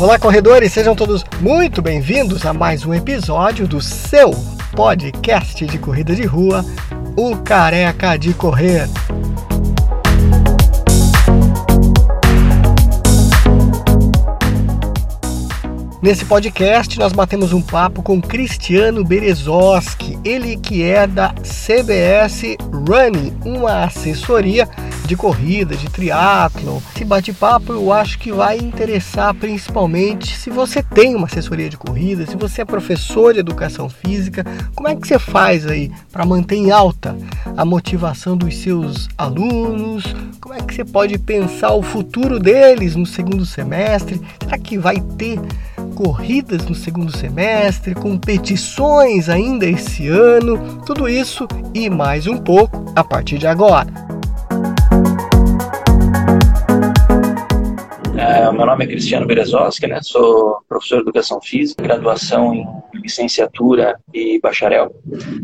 Olá, corredores, sejam todos muito bem-vindos a mais um episódio do seu podcast de corrida de rua, o Careca de Correr. Nesse podcast nós batemos um papo com Cristiano Berezoski, ele que é da CBS Running, uma assessoria de corrida, de triatlo. Esse bate-papo eu acho que vai interessar principalmente se você tem uma assessoria de corrida, se você é professor de educação física, como é que você faz aí para manter em alta a motivação dos seus alunos? Como é que você pode pensar o futuro deles no segundo semestre? Será que vai ter corridas no segundo semestre, competições ainda esse ano, tudo isso e mais um pouco a partir de agora. É, meu nome é Cristiano Berezoski, né? sou professor de Educação Física, graduação em licenciatura e bacharel,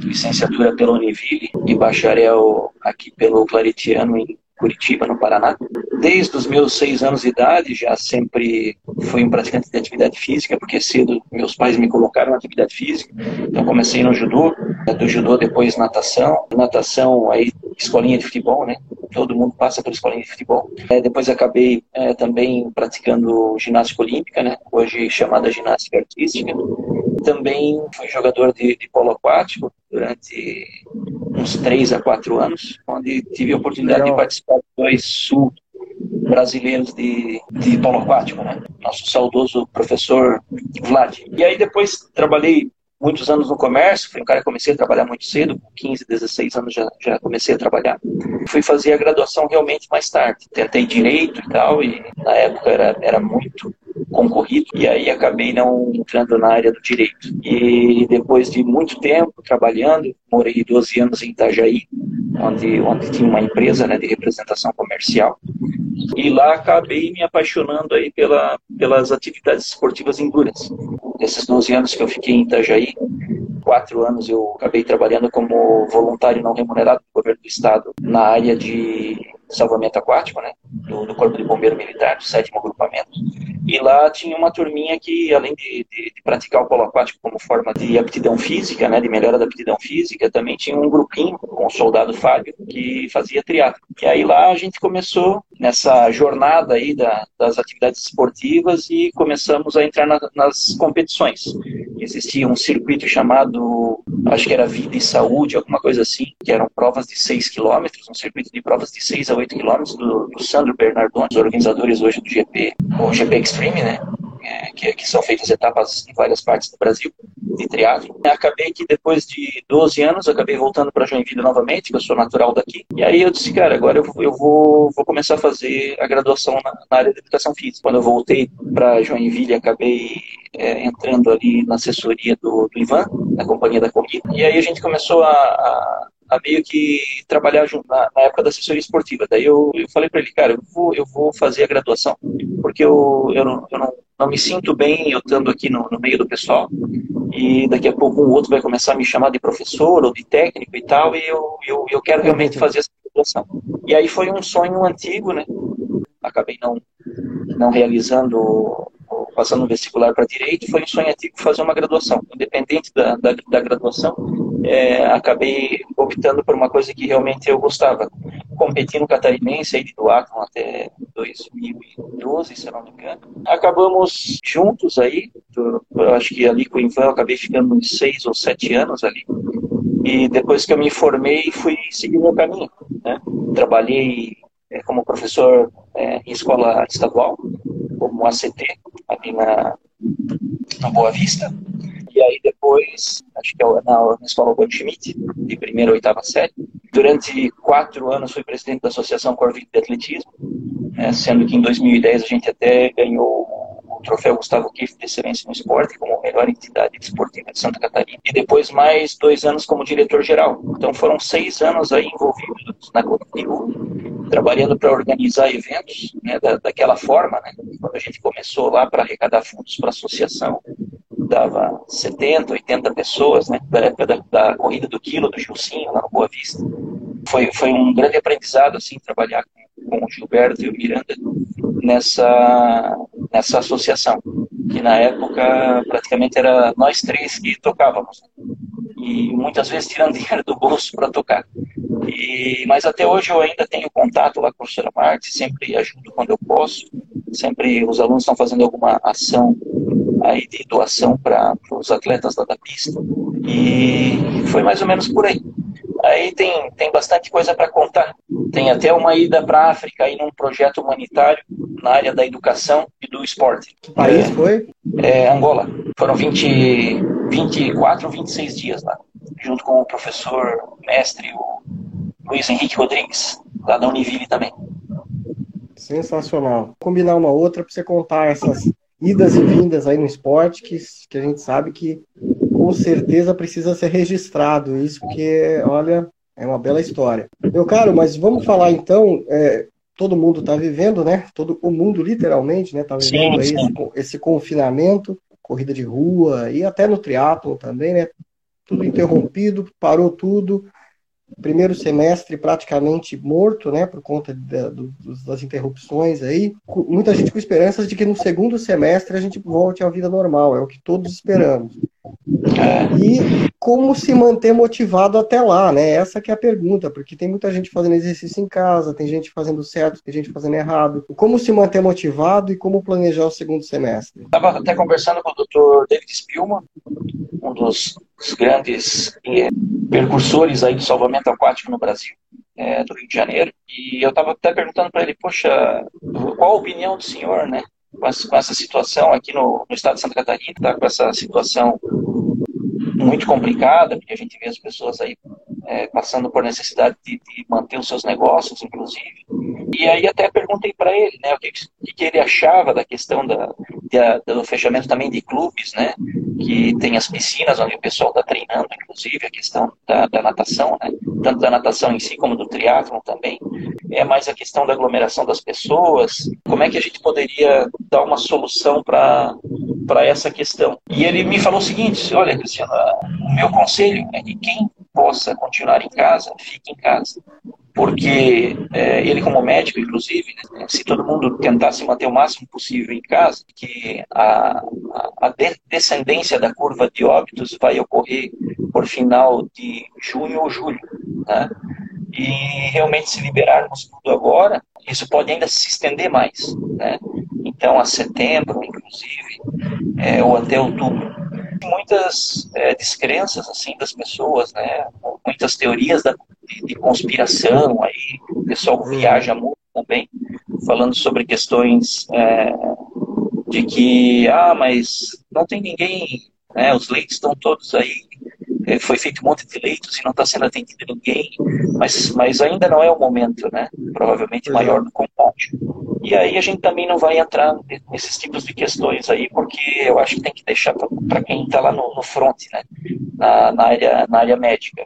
licenciatura pela Univille e bacharel aqui pelo Claretiano em Curitiba, no Paraná. Desde os meus seis anos de idade, já sempre fui um praticante de atividade física, porque cedo meus pais me colocaram na atividade física. Então comecei no judô, do judô depois natação, natação aí escolinha de futebol, né? Todo mundo passa por escolinha de futebol. É, depois acabei é, também praticando ginástica olímpica, né? Hoje chamada ginástica artística. Também fui jogador de, de polo aquático durante uns três a quatro anos, onde tive a oportunidade Legal. de participar de dois sul brasileiros de, de polo aquático, né? Nosso saudoso professor Vlad. E aí depois trabalhei muitos anos no comércio, fui um cara que comecei a trabalhar muito cedo, com 15, 16 anos já, já comecei a trabalhar. Fui fazer a graduação realmente mais tarde. Tentei direito e tal, e na época era, era muito concorrido, e aí acabei não entrando na área do direito. E depois de muito tempo trabalhando, morei 12 anos em Itajaí, onde, onde tinha uma empresa né, de representação comercial. E lá acabei me apaixonando aí pela, pelas atividades esportivas endurance. Nesses 12 anos que eu fiquei em Itajaí, quatro anos eu acabei trabalhando como voluntário não remunerado do governo do estado na área de salvamento aquático, né, do, do Corpo de Bombeiro Militar, do sétimo agrupamento. E lá tinha uma turminha que, além de, de, de, praticar o polo aquático como forma de aptidão física, né, de melhora da aptidão física, também tinha um grupinho com o soldado Fábio que fazia triatlo. E aí lá a gente começou nessa jornada aí da, das atividades esportivas e começamos a entrar na, nas competições. Existia um circuito chamado, acho que era Vida e Saúde, alguma coisa assim, que eram provas de 6 quilômetros, um circuito de provas de 6 a 8 quilômetros do, do Sandro Bernardoni, os organizadores hoje do GP, o GP Extreme, né? É, que, que, são feitas etapas em várias partes do Brasil de triatlo. Acabei que depois de 12 anos, acabei voltando para Joinville novamente, que eu sou natural daqui. E aí eu disse, cara, agora eu, eu vou, vou começar a fazer a graduação na, na área de educação física. Quando eu voltei para Joinville, acabei é, entrando ali na assessoria do, do, Ivan, na companhia da corrida. E aí a gente começou a, a a meio que trabalhar junto na, na, época da assessoria esportiva. Daí eu, eu falei para ele, cara, eu vou, eu vou fazer a graduação, porque eu, eu, não, eu não, não me sinto bem eu estando aqui no, no meio do pessoal e daqui a pouco um outro vai começar a me chamar de professor ou de técnico e tal, e eu, eu, eu quero realmente fazer essa graduação. E aí foi um sonho antigo, né? Acabei não, não realizando passando no vestibular para direito, foi um sonho antigo fazer uma graduação. Independente da, da, da graduação, é, acabei optando por uma coisa que realmente eu gostava. Competi no Catarinense, aí de Duathlon até 2012, se não me engano. Acabamos juntos aí, eu acho que ali com o Ivan eu acabei ficando uns seis ou sete anos ali. E depois que eu me formei, fui seguir meu caminho. Né? Trabalhei é, como professor é, em escola estadual, como ACT, ali na, na Boa Vista. E aí depois, acho que é na, na escola Goldschmidt, de primeira a oitava série. Durante quatro anos fui presidente da Associação Corvite de Atletismo, né, sendo que em 2010 a gente até ganhou o troféu Gustavo Kiff de excelência no esporte como melhor entidade esportiva de Santa Catarina. E depois mais dois anos como diretor-geral. Então foram seis anos aí envolvidos na Continua, trabalhando para organizar eventos né, da, daquela forma. Né, quando a gente começou lá para arrecadar fundos para a associação, dava 70, 80 pessoas, né, da época da, da corrida do quilo do Gilcinho, lá no Boa Vista. Foi, foi um grande aprendizado, assim, trabalhar com, com o Gilberto e o Miranda nessa, nessa associação. que na época praticamente era nós três que tocávamos. E muitas vezes tirando dinheiro do bolso para tocar. E, mas até hoje eu ainda tenho contato lá com a professora Marte, sempre ajudo quando eu posso. Sempre os alunos estão fazendo alguma ação aí de doação para os atletas da, da pista. E foi mais ou menos por aí. Aí tem, tem bastante coisa para contar. Tem até uma ida para a África aí num projeto humanitário na área da educação e do esporte. Que país é, foi? É, Angola. Foram 20, 24 ou 26 dias lá, junto com o professor mestre, o Luiz Henrique Rodrigues, lá da Univille também. Sensacional. Combinar uma outra para você contar essas idas e vindas aí no esporte que, que a gente sabe que com certeza precisa ser registrado isso, porque, olha, é uma bela história. Meu caro, mas vamos falar então, é, todo mundo está vivendo, né? Todo o mundo literalmente, né? Está vivendo sim, sim. Esse, esse, confinamento, corrida de rua e até no triatlo também, né? Tudo interrompido, parou tudo primeiro semestre praticamente morto, né, por conta da, do, das interrupções aí. Muita gente com esperanças de que no segundo semestre a gente volte à vida normal, é o que todos esperamos. E como se manter motivado até lá, né? Essa que é a pergunta, porque tem muita gente fazendo exercício em casa, tem gente fazendo certo, tem gente fazendo errado. Como se manter motivado e como planejar o segundo semestre? Estava até conversando com o Dr. David Spielman, um dos grandes eh, percursores aí do salvamento aquático no Brasil, é, do Rio de Janeiro, e eu estava até perguntando para ele, poxa, qual a opinião do senhor, né, com essa, com essa situação aqui no, no, estado de Santa Catarina, tá, com essa situação muito complicada, porque a gente vê as pessoas aí é, passando por necessidade de, de, manter os seus negócios, inclusive. E aí até perguntei para ele, né, o que, que, ele achava da questão da, de, do fechamento também de clubes, né, que tem as piscinas onde o pessoal está treinando, inclusive a questão da, da, natação, né, tanto da natação em si como do triatlon também. É mais a questão da aglomeração das pessoas. Como é que a gente poderia dar uma solução para para essa questão. E ele me falou o seguinte: olha, Cristiano, o meu conselho é que quem possa continuar em casa, fique em casa. Porque é, ele, como médico, inclusive, né, se todo mundo tentasse manter o máximo possível em casa, que a, a, a descendência da curva de óbitos vai ocorrer por final de junho ou julho. Né? E realmente, se liberarmos tudo agora, isso pode ainda se estender mais. Né? Então, a setembro, inclusive, é, ou até outubro muitas é, descrenças assim das pessoas, né? Muitas teorias da, de, de, conspiração aí, o pessoal uhum. viaja muito também, falando sobre questões é, de que, ah, mas não tem ninguém, né? Os leitos estão todos aí foi feito um monte de leitos e não está sendo atendido ninguém, mas, mas ainda não é o momento, né? Provavelmente maior do combate. E aí a gente também não vai entrar nesses tipos de questões aí, porque eu acho que tem que deixar para quem está lá no, no front, né? Na, na, área, na área médica.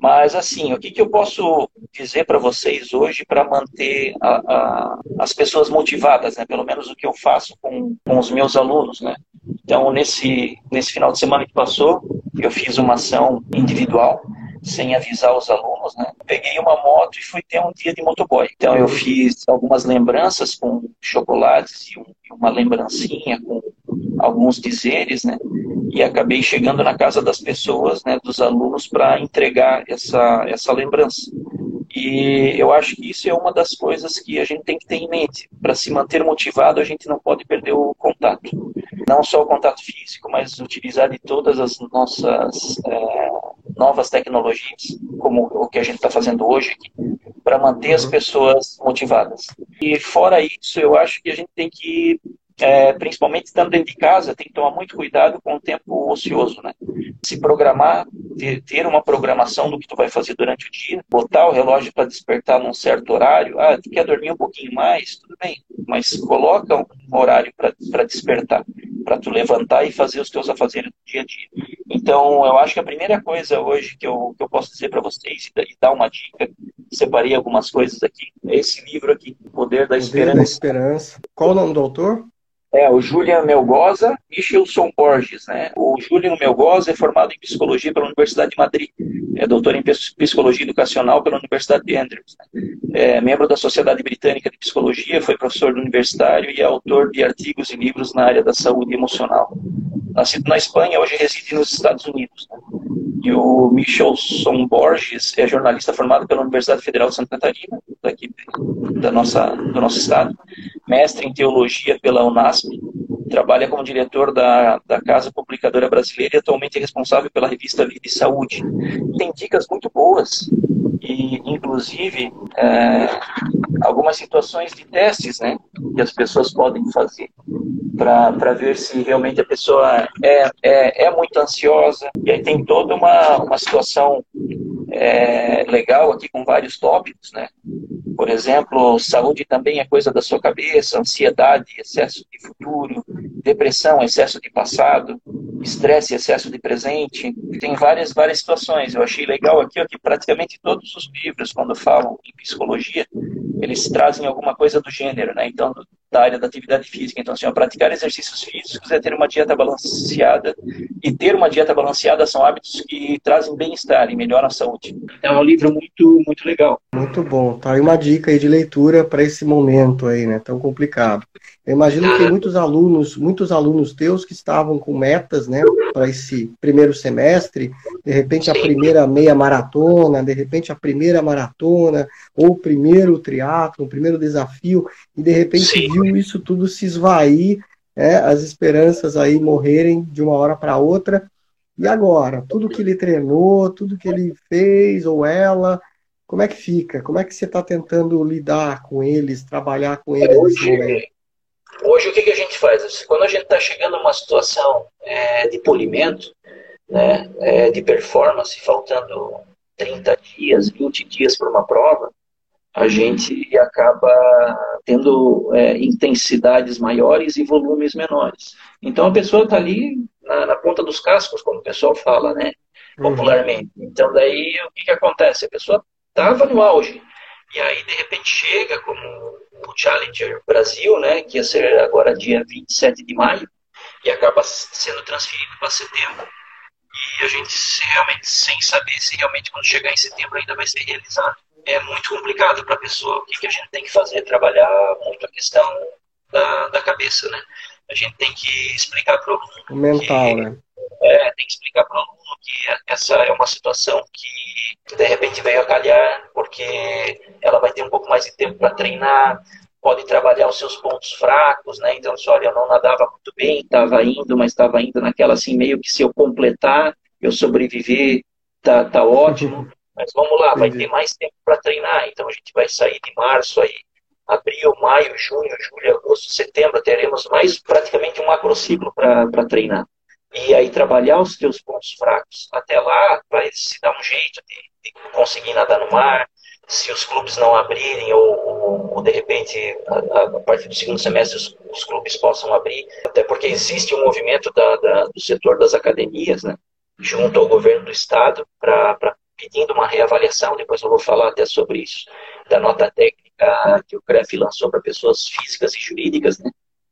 Mas assim, o que, que eu posso dizer para vocês hoje para manter a, a, as pessoas motivadas, né? Pelo menos o que eu faço com, com os meus alunos, né? Então, nesse, nesse final de semana que passou, eu fiz uma ação individual, sem avisar os alunos, né? Peguei uma moto e fui ter um dia de motoboy. Então, eu fiz algumas lembranças com chocolates e, um, uma lembrancinha com alguns dizeres, né? E acabei chegando na casa das pessoas, né, dos alunos, para entregar essa, essa lembrança. E eu acho que isso é uma das coisas que a gente tem que ter em mente. Para se manter motivado, a gente não pode perder o contato. Não só o contato físico, mas utilizar de todas as nossas é, novas tecnologias, como o que a gente está fazendo hoje aqui, para manter as uhum. pessoas motivadas. E fora isso, eu acho que a gente tem que é, principalmente estando dentro de casa, tem que tomar muito cuidado com o tempo ocioso, né? Se programar, ter, ter uma programação do que tu vai fazer durante o dia, botar o relógio para despertar num certo horário. Ah, tu quer dormir um pouquinho mais? Tudo bem, mas coloca um horário para despertar, para tu levantar e fazer os teus afazeres do dia a dia. Então, eu acho que a primeira coisa hoje que eu, que eu posso dizer para vocês e dar uma dica, separei algumas coisas aqui, é esse livro aqui, Poder da Poder Esperança. Da Esperança. Qual o nome do autor? É, o Julian Melgoza Michelson Borges, né? O Julian Melgoza é formado em psicologia pela Universidade de Madrid, é doutor em psicologia educacional pela Universidade de Andrews, né? é membro da Sociedade Britânica de Psicologia, foi professor universitário e é autor de artigos e livros na área da saúde emocional. Nascido na Espanha, hoje reside nos Estados Unidos. Né? E o Michelson Borges é jornalista formado pela Universidade Federal de Santa Catarina, daqui da nossa, do nosso estado, mestre em teologia pela UNASP, trabalha como diretor da, da Casa Publicadora Brasileira e atualmente é responsável pela revista Vida e Saúde. Tem dicas muito boas e, inclusive, é, algumas situações de testes né, que as pessoas podem fazer para ver se realmente a pessoa é, é, é, muito ansiosa. E aí tem toda uma, uma situação é, legal aqui com vários tópicos, né? Por exemplo, saúde também é coisa da sua cabeça, ansiedade, excesso de futuro, depressão, excesso de passado, estresse, excesso de presente. Tem várias, várias situações. Eu achei legal aqui ó, que praticamente todos os livros, quando falam em psicologia, eles trazem alguma coisa do gênero, né? Então, da área da atividade física. Então, assim, ó, praticar exercícios físicos é ter uma dieta balanceada. E ter uma dieta balanceada são hábitos que trazem bem-estar e melhoram a saúde. Então, é um livro muito, muito legal. Muito bom. Tá aí uma dica aí de leitura para esse momento aí, né? Tão complicado. Eu imagino que tem muitos alunos, muitos alunos teus que estavam com metas, né, para esse primeiro semestre, de repente a primeira meia maratona, de repente a primeira maratona, ou o primeiro triatlo, o primeiro desafio, e de repente Sim. viu isso tudo se esvair, né, as esperanças aí morrerem de uma hora para outra. E agora, tudo que ele treinou, tudo que ele fez ou ela, como é que fica? Como é que você está tentando lidar com eles, trabalhar com eles nesse momento? Hoje, o que, que a gente faz? Quando a gente está chegando a uma situação é, de polimento, né, é, de performance, faltando 30 dias, 20 dias para uma prova, a gente acaba tendo é, intensidades maiores e volumes menores. Então a pessoa está ali na, na, ponta dos cascos, como o pessoal fala, né? Uhum. Popularmente. Uhum. Então daí o que, que acontece? A pessoa estava no auge. E aí, de repente, chega como o Challenger Brasil, né, que ia ser agora dia 27 de maio, e acaba sendo transferido para setembro. E a gente realmente sem saber se realmente quando chegar em setembro ainda vai ser realizado. É muito complicado para a pessoa. O que, que a gente tem que fazer? Trabalhar muito a questão da, da cabeça, né? A gente tem que explicar para o aluno. Mental, que, né? É, tem que explicar para o aluno que essa é uma situação que de repente veio a calhar, porque ela vai ter um pouco mais de tempo para treinar, pode trabalhar os seus pontos fracos, né? Então, se olha, eu não nadava muito bem, estava indo, mas estava indo naquela assim, meio que se eu completar, eu sobreviver, tá, tá ótimo. Mas vamos lá, vai ter mais tempo para treinar. Então a gente vai sair de março aí, abril, maio, junho, julho, agosto, setembro, teremos mais praticamente um macrociclo para treinar. E aí trabalhar os teus pontos fracos. Até lá, vai se dar um jeito de, de conseguir nadar no mar, se os clubes não abrirem ou, ou, ou de repente a, a, partir do segundo semestre os, os, clubes possam abrir, até porque existe um movimento da, da, do setor das academias, né, junto ao governo do estado, para pedindo uma reavaliação, depois eu vou falar até sobre isso, da nota técnica que o CREF lançou para pessoas físicas e jurídicas, né,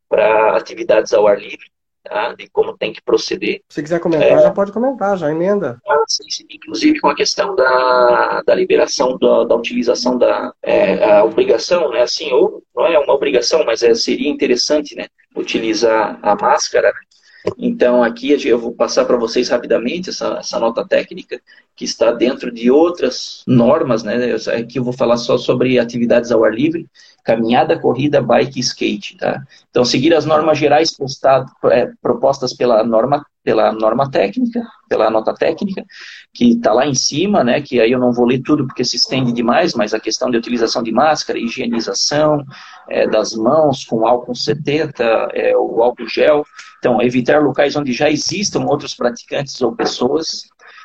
para atividades ao ar livre, tá? de como tem que proceder. Se quiser comentar, é, já pode comentar, já emenda. Ah, inclusive com a questão da, da liberação da, da utilização da é, a obrigação, né? assim, ou não é uma obrigação, mas é, seria interessante né? utilizar a máscara, né? Então, aqui eu vou passar para vocês rapidamente essa, essa, nota técnica, que está dentro de outras normas, né? Aqui eu vou falar só sobre atividades ao ar livre, caminhada, corrida, bike e skate, tá? Então, seguir as normas gerais postado, é, propostas pela norma, pela norma técnica, pela nota técnica, que está lá em cima, né? Que aí eu não vou ler tudo porque se estende demais, mas a questão de utilização de máscara, higienização é, das mãos com álcool 70, é, o álcool gel, então, evitar locais onde já existam outros praticantes ou pessoas.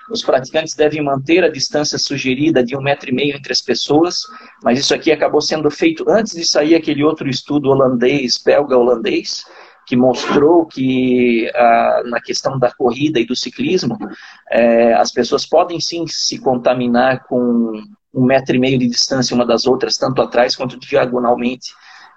Os praticantes devem manter a distância sugerida de um metro e meio entre as pessoas, mas isso aqui acabou sendo feito antes de sair aquele outro estudo holandês, belga-holandês, que mostrou que ah, na questão da corrida e do ciclismo, eh, as pessoas podem sim se contaminar com um metro e meio de distância uma das outras, tanto atrás quanto diagonalmente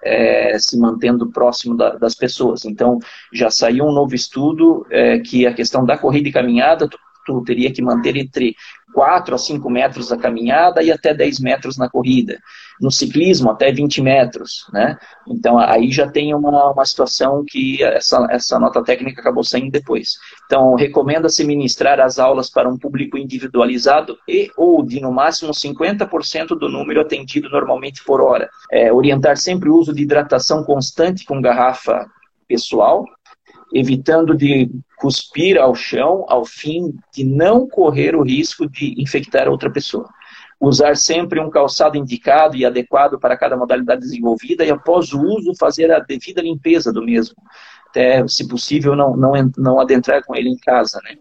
é, se mantendo próximo da, das pessoas. Então, já saiu um novo estudo é, que a questão da corrida e caminhada, tu, tu teria que manter entre 4 a 5 metros da caminhada e até 10 metros na corrida. No ciclismo, até 20 metros. Né? Então, aí já tem uma, uma situação que essa, essa nota técnica acabou saindo depois. Então, recomenda-se ministrar as aulas para um público individualizado e ou de, no máximo, 50% do número atendido normalmente por hora. É, orientar sempre o uso de hidratação constante com garrafa pessoal, evitando de cuspir ao chão, ao fim de não correr o risco de infectar outra pessoa. Usar sempre um calçado indicado e adequado para cada modalidade desenvolvida e, após o uso, fazer a devida limpeza do mesmo. Até, se possível, não, não, não adentrar com ele em casa, né?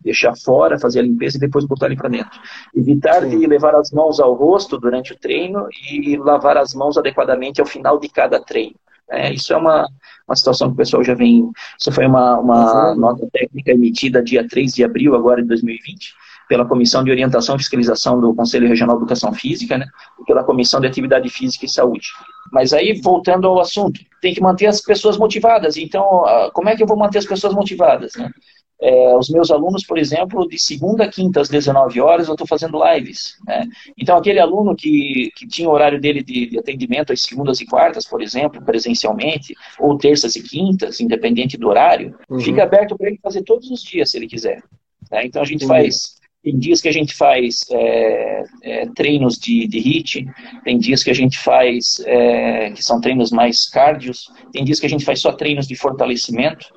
Deixar fora, fazer a limpeza e depois botar ele para dentro. Evitar Sim. de levar as mãos ao rosto durante o treino e lavar as mãos adequadamente ao final de cada treino. É, isso é uma, uma situação que o pessoal já vem. Isso foi uma, uma nota técnica emitida dia 3 de abril, agora de 2020, pela Comissão de Orientação e Fiscalização do Conselho Regional de Educação Física, né, e pela Comissão de Atividade Física e Saúde. Mas aí, voltando ao assunto, tem que manter as pessoas motivadas. Então, como é que eu vou manter as pessoas motivadas? Né? É, os meus alunos, por exemplo, de segunda a quinta às 19 horas, eu estou fazendo lives. Né? Então, aquele aluno que, que tinha o horário dele de, de, atendimento às segundas e quartas, por exemplo, presencialmente, ou terças e quintas, independente do horário, uhum. fica aberto para ele fazer todos os dias, se ele quiser. Né? Então, a gente uhum. faz tem dias que a gente faz é, é, treinos de, de HIIT, tem dias que a gente faz, é, que são treinos mais cardios, tem dias que a gente faz só treinos de fortalecimento,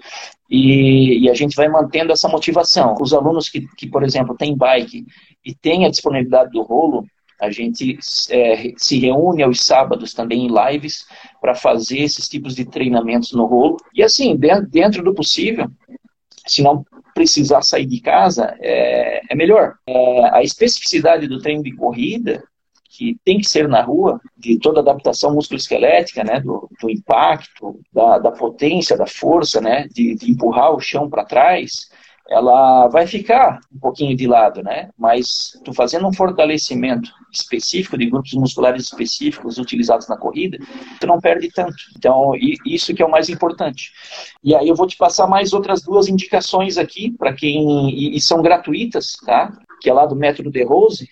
e, e, a gente vai mantendo essa motivação. Os alunos que, que, por exemplo, têm bike e têm a disponibilidade do rolo, a gente é, se reúne aos sábados também em lives para fazer esses tipos de treinamentos no rolo. E assim, dentro do possível, se não precisar sair de casa, é, é melhor. É, a especificidade do treino de corrida, que tem que ser na rua, de toda adaptação musculoesquelética, né, do, do impacto, da, da, potência, da força, né, de, de empurrar o chão para trás, ela vai ficar um pouquinho de lado, né? Mas tu fazendo um fortalecimento específico de grupos musculares específicos utilizados na corrida, tu não perde tanto. Então, isso que é o mais importante. E aí eu vou te passar mais outras duas indicações aqui para quem e, são gratuitas, tá? Que é lá do método de Rose,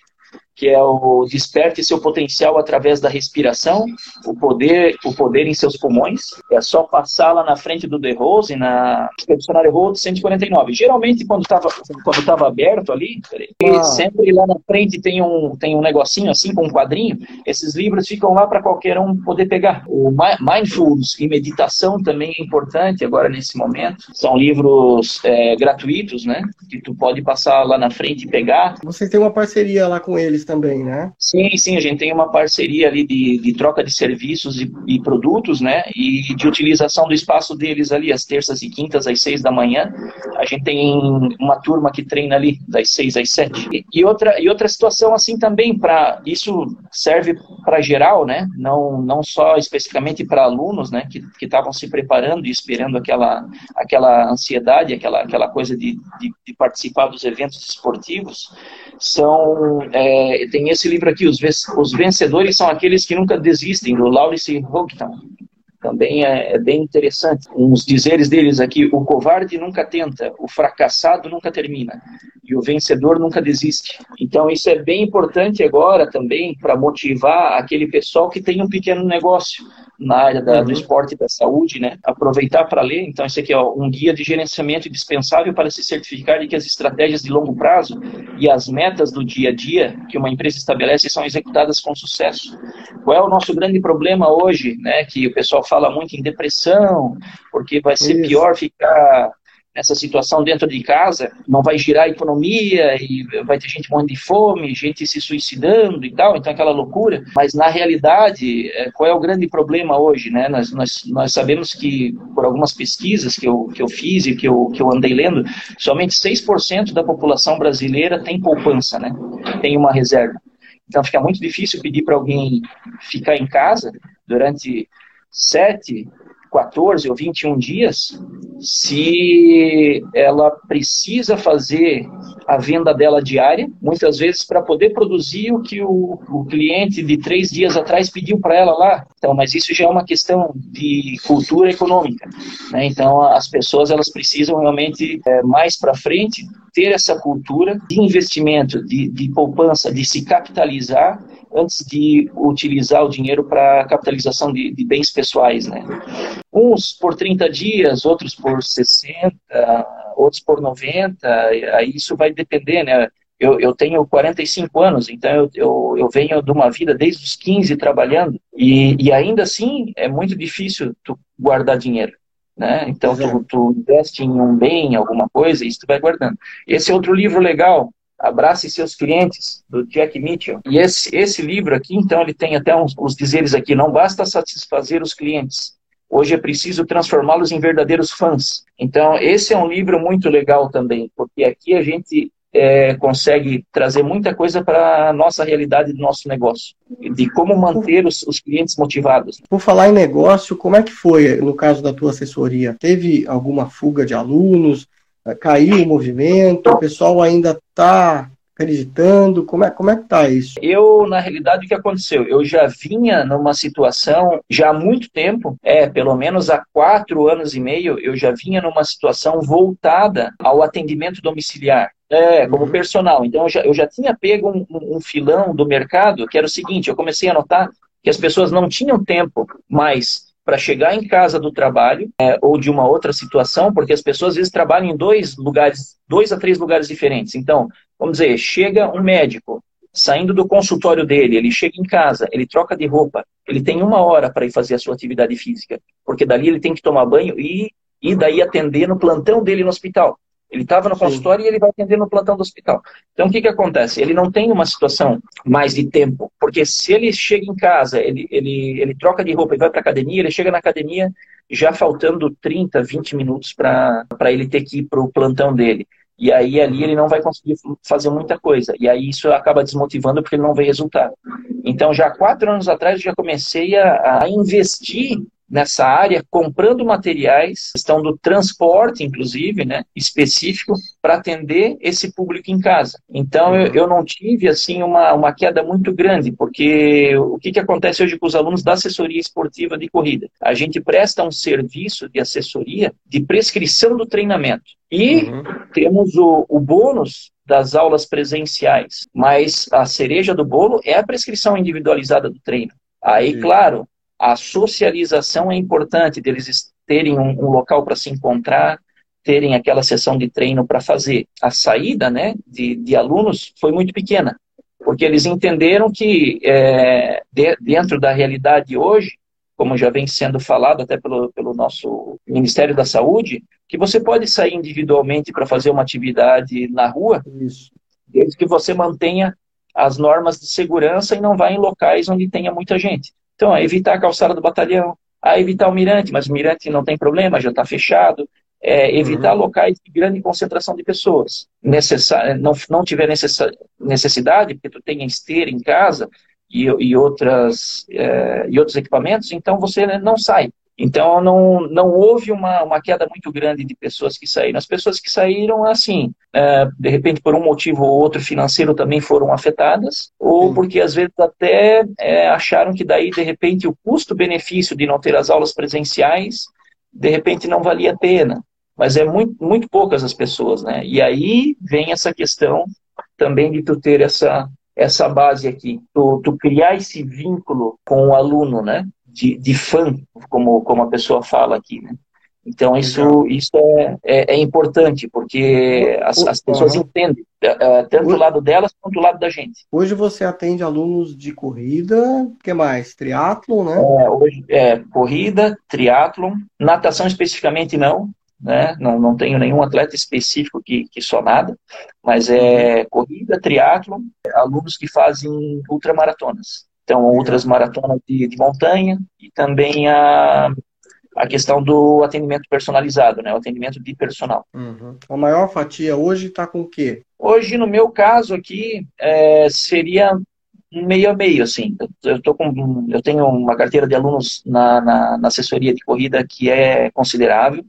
que é o desperte seu potencial através da respiração, o poder, o poder em seus pulmões. É só passar lá na frente do The Rose, na Expedicionário Road 149. Geralmente, quando estava quando tava aberto ali, ah. sempre lá na frente tem um, tem um negocinho assim, com um quadrinho. Esses livros ficam lá para qualquer um poder pegar. O Mindfulness e Meditação também é importante agora nesse momento. São livros é, gratuitos, né? Que tu pode passar lá na frente e pegar. Você tem uma parceria lá com eles também, né? Sim, sim, a gente tem uma parceria ali de, de troca de serviços e, e, produtos, né? E de utilização do espaço deles ali, às terças e quintas, às seis da manhã. A gente tem uma turma que treina ali, das seis às sete. E, e outra, e outra situação assim também, para isso serve para geral, né? Não, não só especificamente para alunos, né? Que estavam se preparando e esperando aquela, aquela ansiedade, aquela, aquela coisa de, de, de participar dos eventos esportivos, são é, tem esse livro aqui, Os, Os Vencedores São Aqueles que Nunca Desistem, do Laurice Houghton. Também é, é, bem interessante. Uns dizeres deles aqui: o covarde nunca tenta, o fracassado nunca termina, e o vencedor nunca desiste. Então, isso é bem importante agora também para motivar aquele pessoal que tem um pequeno negócio na área da, uhum. do esporte e da saúde, né? Aproveitar para ler. Então, esse aqui é um guia de gerenciamento indispensável para se certificar de que as estratégias de longo prazo e as metas do dia a dia que uma empresa estabelece são executadas com sucesso. Qual é o nosso grande problema hoje, né? Que o pessoal fala muito em depressão, porque vai ser Isso. pior ficar essa situação dentro de casa, não vai girar a economia e vai ter gente morrendo de fome, gente se suicidando e tal, então aquela loucura. Mas na realidade, é, qual é o grande problema hoje? Né? Nós, nós, nós sabemos que, por algumas pesquisas que eu, que eu fiz e que eu, que eu andei lendo, somente 6% da população brasileira tem poupança, né? tem uma reserva. Então fica muito difícil pedir para alguém ficar em casa durante 7, 14 ou 21 dias, se ela precisa fazer a venda dela diária, muitas vezes para poder produzir o que o, o cliente de três dias atrás pediu para ela lá. Então, mas isso já é uma questão de cultura econômica. Né? Então, as pessoas elas precisam realmente é, mais para frente ter essa cultura de investimento, de, de poupança, de se capitalizar antes de utilizar o dinheiro para capitalização de, de, bens pessoais, né? Uns por 30 dias, outros por 60, outros por 90, aí isso vai depender, né? Eu, eu tenho 45 anos, então eu, eu, eu, venho de uma vida desde os 15 trabalhando, e, e ainda assim é muito difícil tu guardar dinheiro. Né? Então, tu, tu investe em um bem, alguma coisa, e isso tu vai guardando. Esse é outro livro legal, Abrace seus clientes, do Jack Mitchell. E esse, esse livro aqui, então, ele tem até uns, dizeres aqui: não basta satisfazer os clientes. Hoje é preciso transformá-los em verdadeiros fãs. Então, esse é um livro muito legal também, porque aqui a gente é, consegue trazer muita coisa para a nossa realidade do nosso negócio, de como manter os, os, clientes motivados. Por falar em negócio, como é que foi no caso da tua assessoria? Teve alguma fuga de alunos? Caiu o movimento? O pessoal ainda está acreditando? Como é, como é que está isso? Eu, na realidade, o que aconteceu? Eu já vinha numa situação, já há muito tempo, é, pelo menos há quatro anos e meio, eu já vinha numa situação voltada ao atendimento domiciliar. É, como uhum. personal. Então, eu já, eu já tinha pego um, um filão do mercado, que era o seguinte, eu comecei a notar que as pessoas não tinham tempo mais para chegar em casa do trabalho é, ou de uma outra situação, porque as pessoas às vezes trabalham em dois lugares, dois a três lugares diferentes. Então, vamos dizer, chega um médico saindo do consultório dele, ele chega em casa, ele troca de roupa, ele tem uma hora para ir fazer a sua atividade física, porque dali ele tem que tomar banho e, e daí atender no plantão dele no hospital. Ele estava no Sim. consultório e ele vai atender no plantão do hospital. Então, o que, que acontece? Ele não tem uma situação mais de tempo, porque se ele chega em casa, ele, ele, ele troca de roupa e vai para academia, ele chega na academia já faltando 30, 20 minutos para ele ter que ir para o plantão dele. E aí ali ele não vai conseguir fazer muita coisa. E aí isso acaba desmotivando porque ele não vê resultado. Então, já quatro anos atrás, eu já comecei a, a investir nessa área, comprando materiais, questão do transporte, inclusive, né, específico, para atender esse público em casa. Então, eu, eu não tive, assim, uma, uma queda muito grande, porque o que, que acontece hoje com os alunos da assessoria esportiva de corrida? A gente presta um serviço de assessoria de prescrição do treinamento. E uhum. temos o, o bônus das aulas presenciais, mas a cereja do bolo é a prescrição individualizada do treino. Aí, claro, a socialização é importante, deles terem um, um local para se encontrar, terem aquela sessão de treino para fazer. A saída né, de, de, alunos foi muito pequena, porque eles entenderam que é, de, dentro da realidade hoje, como já vem sendo falado até pelo, pelo nosso Ministério da Saúde, que você pode sair individualmente para fazer uma atividade na rua, Isso. desde que você mantenha as normas de segurança e não vá em locais onde tenha muita gente. Então, é evitar a calçada do batalhão, a evitar o mirante, mas o mirante não tem problema, já está fechado. É, evitar uhum. locais de grande concentração de pessoas. Não, não tiver necessidade, porque tu tem esteira em casa e, e, outras, é, e outros equipamentos, então você não sai. Então, não, não houve uma, uma queda muito grande de pessoas que saíram. As pessoas que saíram, assim, é, de repente, por um motivo ou outro financeiro também foram afetadas, ou porque às vezes até é, acharam que daí, de repente, o custo-benefício de não ter as aulas presenciais, de repente, não valia a pena. Mas é muito, muito poucas as pessoas, né? E aí vem essa questão também de tu ter essa, essa base aqui, tu, tu criar esse vínculo com o aluno, né? De, de fã, como, como a pessoa fala aqui, né? Então, isso, isso é, é, é, importante, porque as, as pessoas uhum. entendem, uh, tanto do lado delas quanto do lado da gente. Hoje você atende alunos de corrida, o que mais? Triatlon, né? É, hoje, é, corrida, triatlon, natação especificamente não, né? Não, não tenho nenhum atleta específico que, que só nada, mas é uhum. corrida, triatlon, alunos que fazem ultramaratonas. Então, outras maratonas de, de montanha e também a, a questão do atendimento personalizado, né? O atendimento de personal. Uhum. A maior fatia hoje está com o quê? Hoje, no meu caso aqui, é, seria meio a meio, assim. Eu, tô com, eu tenho uma carteira de alunos na, na, na, assessoria de corrida que é considerável.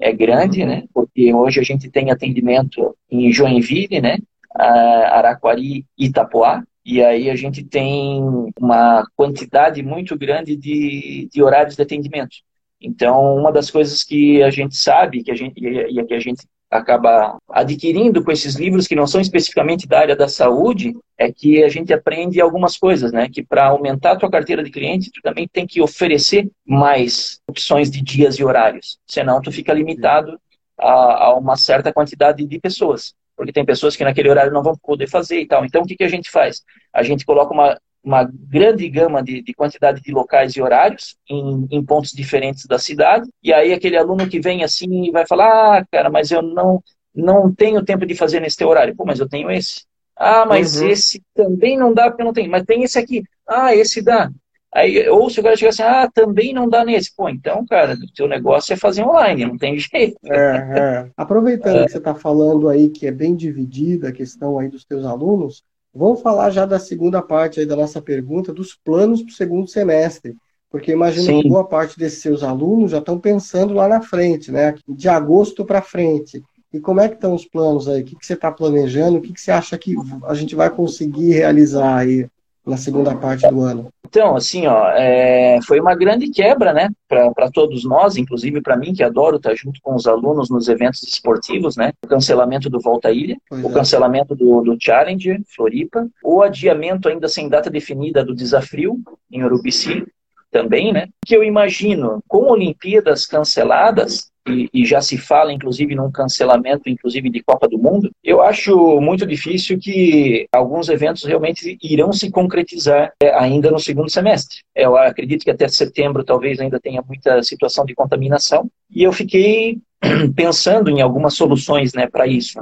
é grande, né? Porque hoje a gente tem atendimento em Joinville, né? Araquari e Itapoá. E aí a gente tem uma quantidade muito grande de, de horários de atendimento. Então, uma das coisas que a gente sabe que a gente, e que a gente acaba adquirindo com esses livros que não são especificamente da área da saúde, é que a gente aprende algumas coisas, né? Que para aumentar a tua carteira de cliente, tu também tem que oferecer mais opções de dias e horários. Senão tu fica limitado a, a uma certa quantidade de pessoas. Porque tem pessoas que naquele horário não vão poder fazer e tal. Então, o que, que a gente faz? A gente coloca uma, uma grande gama de, de, quantidade de locais e horários em, em, pontos diferentes da cidade. E aí aquele aluno que vem assim e vai falar, ah, cara, mas eu não não tenho tempo de fazer nesse teu horário. Pô, mas eu tenho esse. Ah, mas uhum. esse também não dá porque eu não tenho. Mas tem esse aqui. Ah, esse dá. Aí, ou se o cara chegar assim, ah, também não dá nesse. Pô, então, cara, o teu negócio é fazer online, não tem jeito. É, é. Aproveitando é. que você está falando aí que é bem dividida a questão aí dos teus alunos, Vamos falar já da segunda parte aí da nossa pergunta, dos planos para o segundo semestre. Porque imagino Sim. que boa parte desses seus alunos já estão pensando lá na frente, né? De agosto para frente. E como é que estão os planos aí? O que, que você está planejando? O que, que você acha que a gente vai conseguir realizar aí na segunda parte do ano? Então, assim, ó, é, foi uma grande quebra, né, para todos nós, inclusive para mim, que adoro estar junto com os alunos nos eventos esportivos, né, o cancelamento do Volta Ilha, pois o é. cancelamento do, do Challenger, Floripa, o adiamento ainda sem data definida do Desafio, em Urubici, também, né, que eu imagino, com Olimpíadas canceladas, e, e, já se fala, inclusive, num cancelamento, inclusive, de Copa do Mundo, eu acho muito difícil que alguns eventos realmente irão se concretizar é, ainda no segundo semestre. Eu acredito que até setembro talvez ainda tenha muita situação de contaminação, e eu fiquei pensando em algumas soluções né, para isso.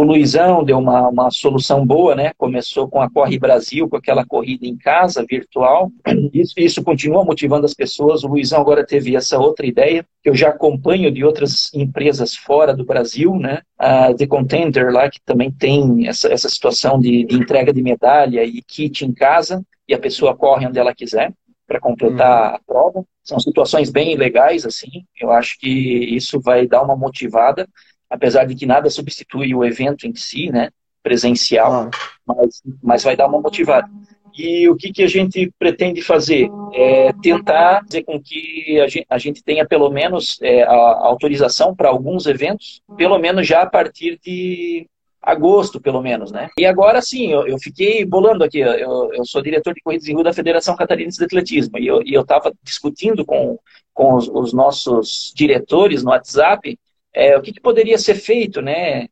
O Luizão deu uma, uma solução boa, né? Começou com a Corre Brasil, com aquela corrida em casa, virtual. Isso, isso continua motivando as pessoas. O Luizão agora teve essa outra ideia, que eu já acompanho de outras empresas fora do Brasil, né? A The Contender lá, que também tem essa, essa situação de, de entrega de medalha e kit em casa, e a pessoa corre onde ela quiser para completar uhum. a prova. São situações bem legais, assim. Eu acho que isso vai dar uma motivada apesar de que nada substitui o evento em si, né, presencial, ah. mas, mas vai dar uma motivada. E o que, que a gente pretende fazer? É tentar fazer com que a gente, a gente tenha pelo menos é, a, a autorização para alguns eventos, pelo menos já a partir de agosto, pelo menos, né? E agora sim, eu, eu fiquei bolando aqui, eu, eu, sou diretor de corridas em rua da Federação Catarinense de Atletismo, e eu estava discutindo com, com os, os nossos diretores no WhatsApp é, o que, que, poderia ser feito, né?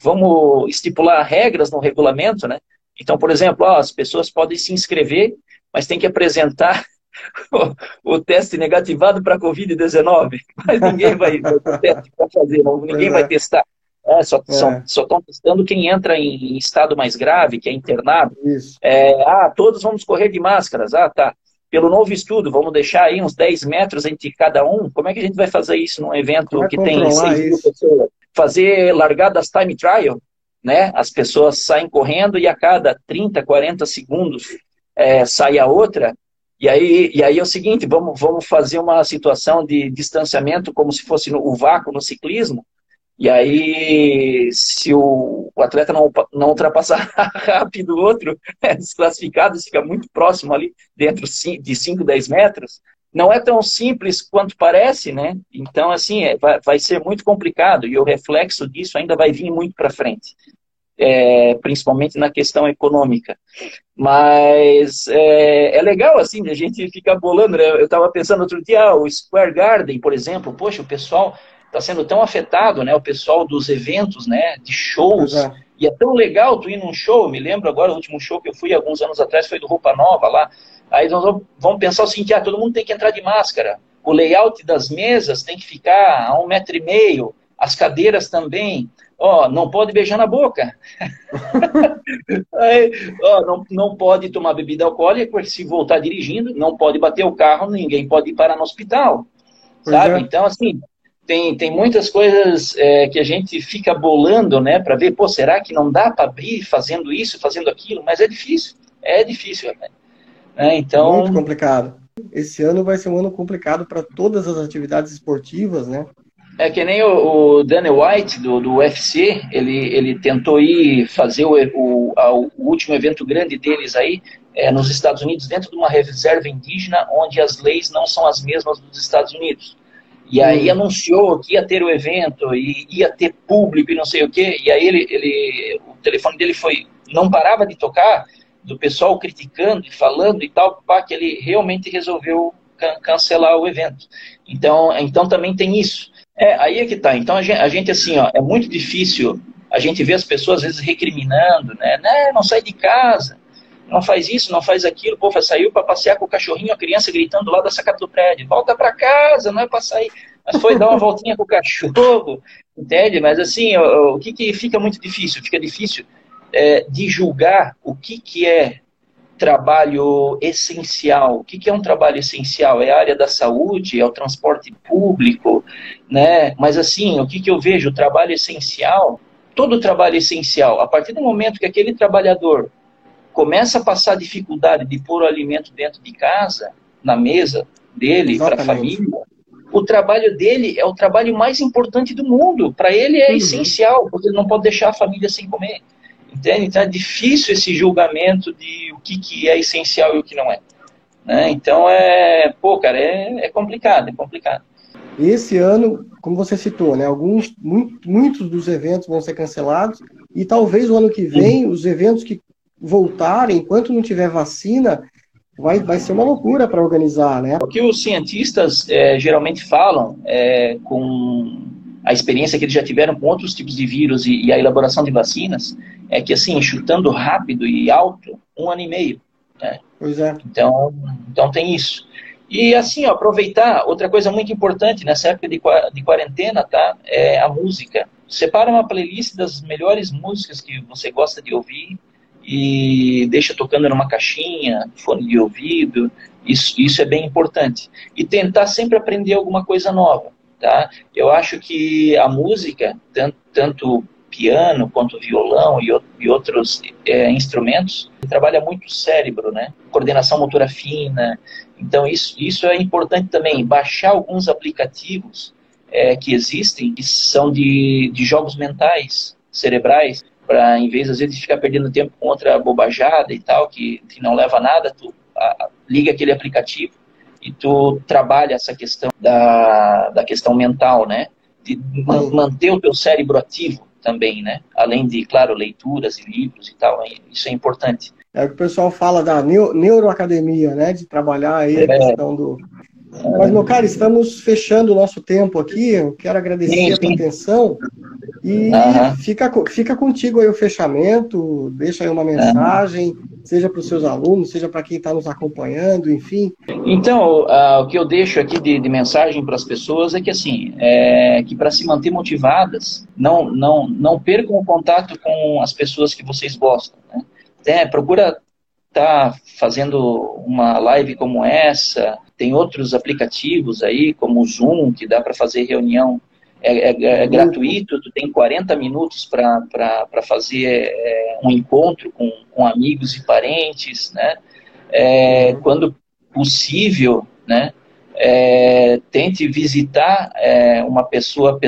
Vamos estipular regras no regulamento, né? Então, por exemplo, ó, as pessoas podem se inscrever, mas tem que apresentar o, o teste negativado para Covid-19. Mas ninguém vai, vai fazer, ninguém vai é. testar. É, só é. estão testando quem entra em, em, estado mais grave, que é internado. É, ah, todos vamos correr de máscaras. Ah, tá pelo novo estudo, vamos deixar aí uns 10 metros entre cada um, como é que a gente vai fazer isso num evento que tem 6 mil pessoas? Fazer largadas time trial, né? As pessoas saem correndo e a cada 30, 40 segundos é, sai a outra. E aí, e aí é o seguinte, vamos, vamos fazer uma situação de distanciamento como se fosse no, o vácuo no ciclismo, e aí, se o, o atleta não, não ultrapassar rápido o outro, é desclassificado, fica muito próximo ali, dentro de 5, 10 metros. Não é tão simples quanto parece, né? Então, assim, é, vai, vai ser muito complicado e o reflexo disso ainda vai vir muito para frente. É, principalmente na questão econômica. Mas é, é, legal, assim, a gente ficar bolando. Né? Eu estava pensando outro dia, ah, o Square Garden, por exemplo, poxa, o pessoal está sendo tão afetado, né? O pessoal dos eventos, né? De shows. E é tão legal tu ir num show. Me lembro agora, o último show que eu fui alguns anos atrás foi do Roupa Nova lá. Aí nós vamos pensar o seguinte: ah, todo mundo tem que entrar de máscara. O layout das mesas tem que ficar a um metro e meio. As cadeiras também. Ó, não pode beijar na boca. Aí, ó, não, não pode tomar bebida alcoólica, se voltar dirigindo, não pode bater o carro, ninguém pode ir parar no hospital. Pois sabe? É. Então, assim, tem, tem muitas coisas é, que a gente fica bolando, né, para ver, pô, será que não dá para abrir fazendo isso, fazendo aquilo? Mas é difícil, é difícil, né? É, então... Muito complicado. Esse ano vai ser um ano complicado para todas as atividades esportivas, né? É que nem o, o Danny White, do, do UFC, ele, ele tentou ir fazer o, o, o último evento grande deles aí, é, nos Estados Unidos, dentro de uma reserva indígena, onde as leis não são as mesmas dos Estados Unidos. E aí hum. anunciou que ia ter o evento, e ia ter público e não sei o quê, e aí ele, ele, o telefone dele foi, não parava de tocar, do pessoal criticando e falando e tal, pá, que ele realmente resolveu can cancelar o evento. Então, então também tem isso. É, aí é que tá. Então a gente, a gente, assim, ó, é muito difícil a gente ver as pessoas às vezes recriminando, né? né não sai de casa, não faz isso, não faz aquilo. Pô, saiu para passear com o cachorrinho, a criança gritando lá da sacada do prédio, volta para casa, não é para sair. Mas foi dar uma voltinha com o cachorro, entende? Mas assim, o, o que, que fica muito difícil? Fica difícil é, de julgar o que, que é trabalho essencial. O que, que é um trabalho essencial? É a área da saúde, é o transporte público, né? Mas assim, o que, que eu vejo? O trabalho essencial, todo trabalho essencial, a partir do momento que aquele trabalhador começa a passar dificuldade de pôr o alimento dentro de casa, na mesa dele, para a família, o trabalho dele é o trabalho mais importante do mundo. Para ele é uhum. essencial, porque ele não pode deixar a família sem comer. Entende? Então é difícil esse julgamento de o que, que é essencial e o que não é. Né? Então é, pô, cara, é, é complicado, é complicado. Esse ano, como você citou, né, alguns, muito, muitos dos eventos vão ser cancelados e talvez o ano que vem os eventos que voltarem, enquanto não tiver vacina, vai, vai ser uma loucura para organizar, né? O que os cientistas é, geralmente falam é, com a experiência que eles já tiveram com outros tipos de vírus e, e, a elaboração de vacinas é que, assim, chutando rápido e alto, um ano e meio. Né? Pois é. Então, então tem isso. E, assim, ó, aproveitar, outra coisa muito importante nessa época de, de quarentena, tá? É a música. Separa uma playlist das melhores músicas que você gosta de ouvir e deixa tocando numa caixinha, fone de ouvido. Isso, isso é bem importante. E tentar sempre aprender alguma coisa nova. Tá? Eu acho que a música, tanto, tanto piano quanto violão e, e outros é, instrumentos, trabalha muito o cérebro, né? Coordenação motora fina. Então isso, isso é importante também. Baixar alguns aplicativos é, que existem, que são de, de jogos mentais, cerebrais, para em vez às vezes de ficar perdendo tempo com outra bobajada e tal, que, que não leva a nada, tu a, liga aquele aplicativo e tu trabalha essa questão da, da questão mental, né? De manter o teu cérebro ativo também, né? Além de, claro, leituras e livros e tal, isso é importante. É o que o pessoal fala da neuroacademia, né? De trabalhar aí a é. questão do, mas, meu cara, estamos fechando o nosso tempo aqui. Eu quero agradecer sim, sim. a tua atenção. E uhum. fica, fica contigo aí o fechamento, deixa aí uma mensagem, uhum. seja para os seus alunos, seja para quem está nos acompanhando, enfim. Então, uh, o que eu deixo aqui de, de mensagem para as pessoas é que assim, é que para se manter motivadas, não, não, não percam o contato com as pessoas que vocês gostam. Né? É, procura estar tá fazendo uma live como essa, tem outros aplicativos aí, como o Zoom, que dá para fazer reunião é, é, é, gratuito, tu tem 40 minutos para fazer é, um encontro com, com, amigos e parentes, né? É, quando possível, né? É, tente visitar é, uma pessoa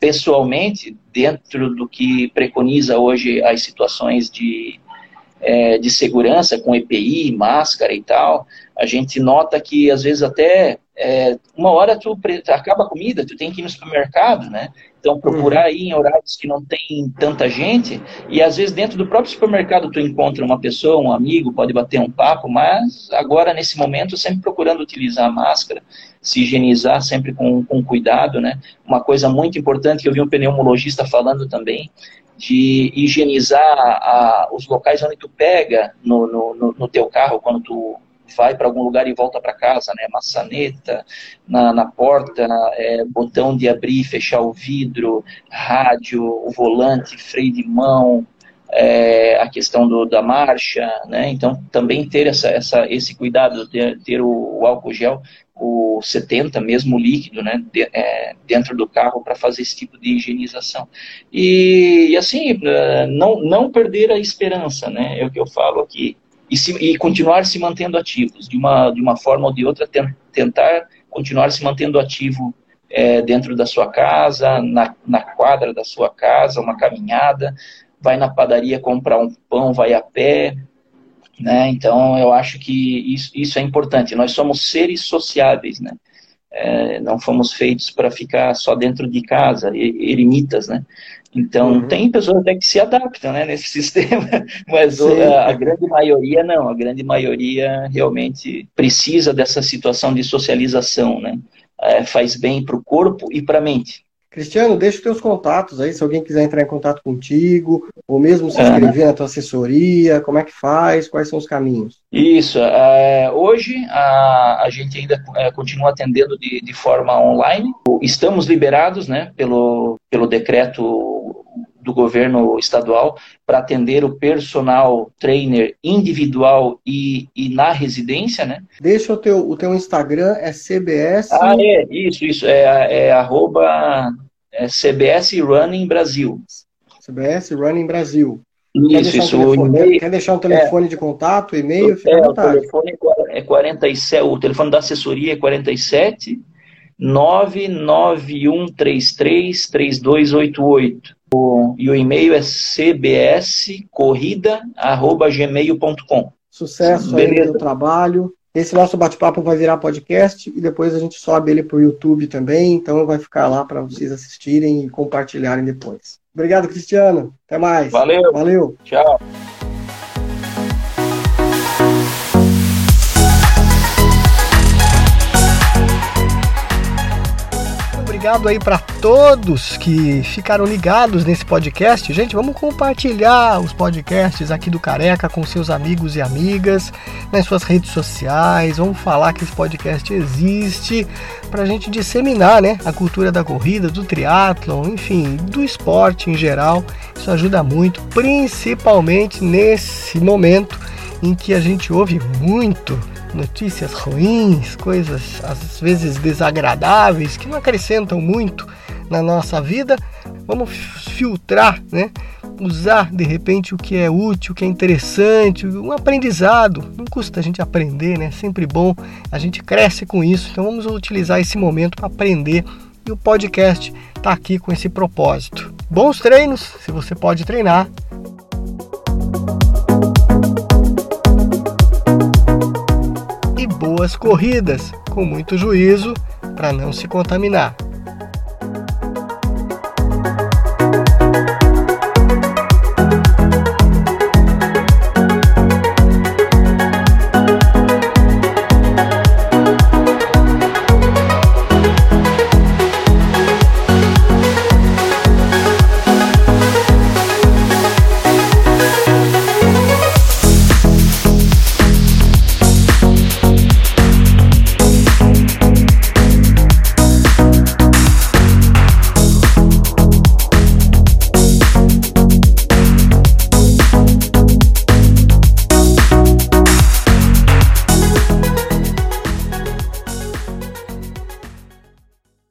pessoalmente dentro do que preconiza hoje as situações de, de segurança com EPI, máscara e tal a gente nota que às vezes até é, uma hora tu acaba a comida, tu tem que ir no supermercado, né? Então procurar uhum. ir em horários que não tem tanta gente e às vezes dentro do próprio supermercado tu encontra uma pessoa, um amigo, pode bater um papo, mas agora nesse momento sempre procurando utilizar a máscara, se higienizar sempre com, com cuidado, né? Uma coisa muito importante que eu vi um pneumologista falando também de higienizar a, os locais onde tu pega no, no, no teu carro quando tu vai para algum lugar e volta para casa, né? Maçaneta na, na porta, é, botão de abrir e fechar o vidro, rádio, o volante, freio de mão, é, a questão do, da marcha, né? Então também ter essa, essa, esse cuidado, ter, ter o, o álcool gel, o 70 mesmo líquido, né? De, é, dentro do carro para fazer esse tipo de higienização. E, e assim, é, não, não perder a esperança, né? É o que eu falo aqui e, se, e continuar se mantendo ativos, de uma, de uma forma ou de outra, tentar continuar se mantendo ativo é, dentro da sua casa, na, na quadra da sua casa, uma caminhada, vai na padaria comprar um pão, vai a pé, né? Então eu acho que isso, isso é importante. Nós somos seres sociáveis, né? É, não fomos feitos para ficar só dentro de casa, eremitas, né? Então, uhum. tem pessoas até que se adaptam né, nesse sistema, mas a, a, grande maioria não, a grande maioria realmente precisa dessa situação de socialização, né? É, faz bem para o corpo e para a mente. Cristiano, deixa os teus contatos aí, se alguém quiser entrar em contato contigo, ou mesmo se inscrever na tua assessoria, como é que faz, quais são os caminhos? Isso, é, hoje a, a gente ainda é, continua atendendo de, de forma online, estamos liberados né, pelo, pelo decreto do governo estadual para atender o personal trainer individual e, e na residência, né? Deixa o teu, o teu Instagram, é CBS... Ah, é, isso, isso, é, é arroba é CBS Running Brasil. CBS Running Brasil. Isso, quer isso. Um telefone, quer deixar um telefone é, de contato, e-mail? Fica é, à vontade. O telefone é 47, o telefone da assessoria é 47 99133 3288. O, e o e-mail é cbscorrida.gmail.com. Sucesso Beleza. aí no trabalho. Esse nosso bate-papo vai virar podcast e depois a gente sobe ele para o YouTube também, então vai ficar lá para vocês assistirem e compartilharem depois. Obrigado, Cristiano. Até mais. Valeu. Valeu. Tchau. Obrigado aí para todos que ficaram ligados nesse podcast. Gente, vamos compartilhar os podcasts aqui do Careca com seus amigos e amigas, nas suas redes sociais. Vamos falar que esse podcast existe para a gente disseminar né, a cultura da corrida, do triatlon, enfim, do esporte em geral. Isso ajuda muito, principalmente nesse momento em que a gente ouve muito notícias ruins, coisas às vezes desagradáveis que não acrescentam muito na nossa vida, vamos filtrar, né? Usar de repente o que é útil, o que é interessante, um aprendizado. Não custa a gente aprender, né? É sempre bom, a gente cresce com isso. Então vamos utilizar esse momento para aprender e o podcast está aqui com esse propósito. Bons treinos, se você pode treinar. Boas corridas, com muito juízo para não se contaminar.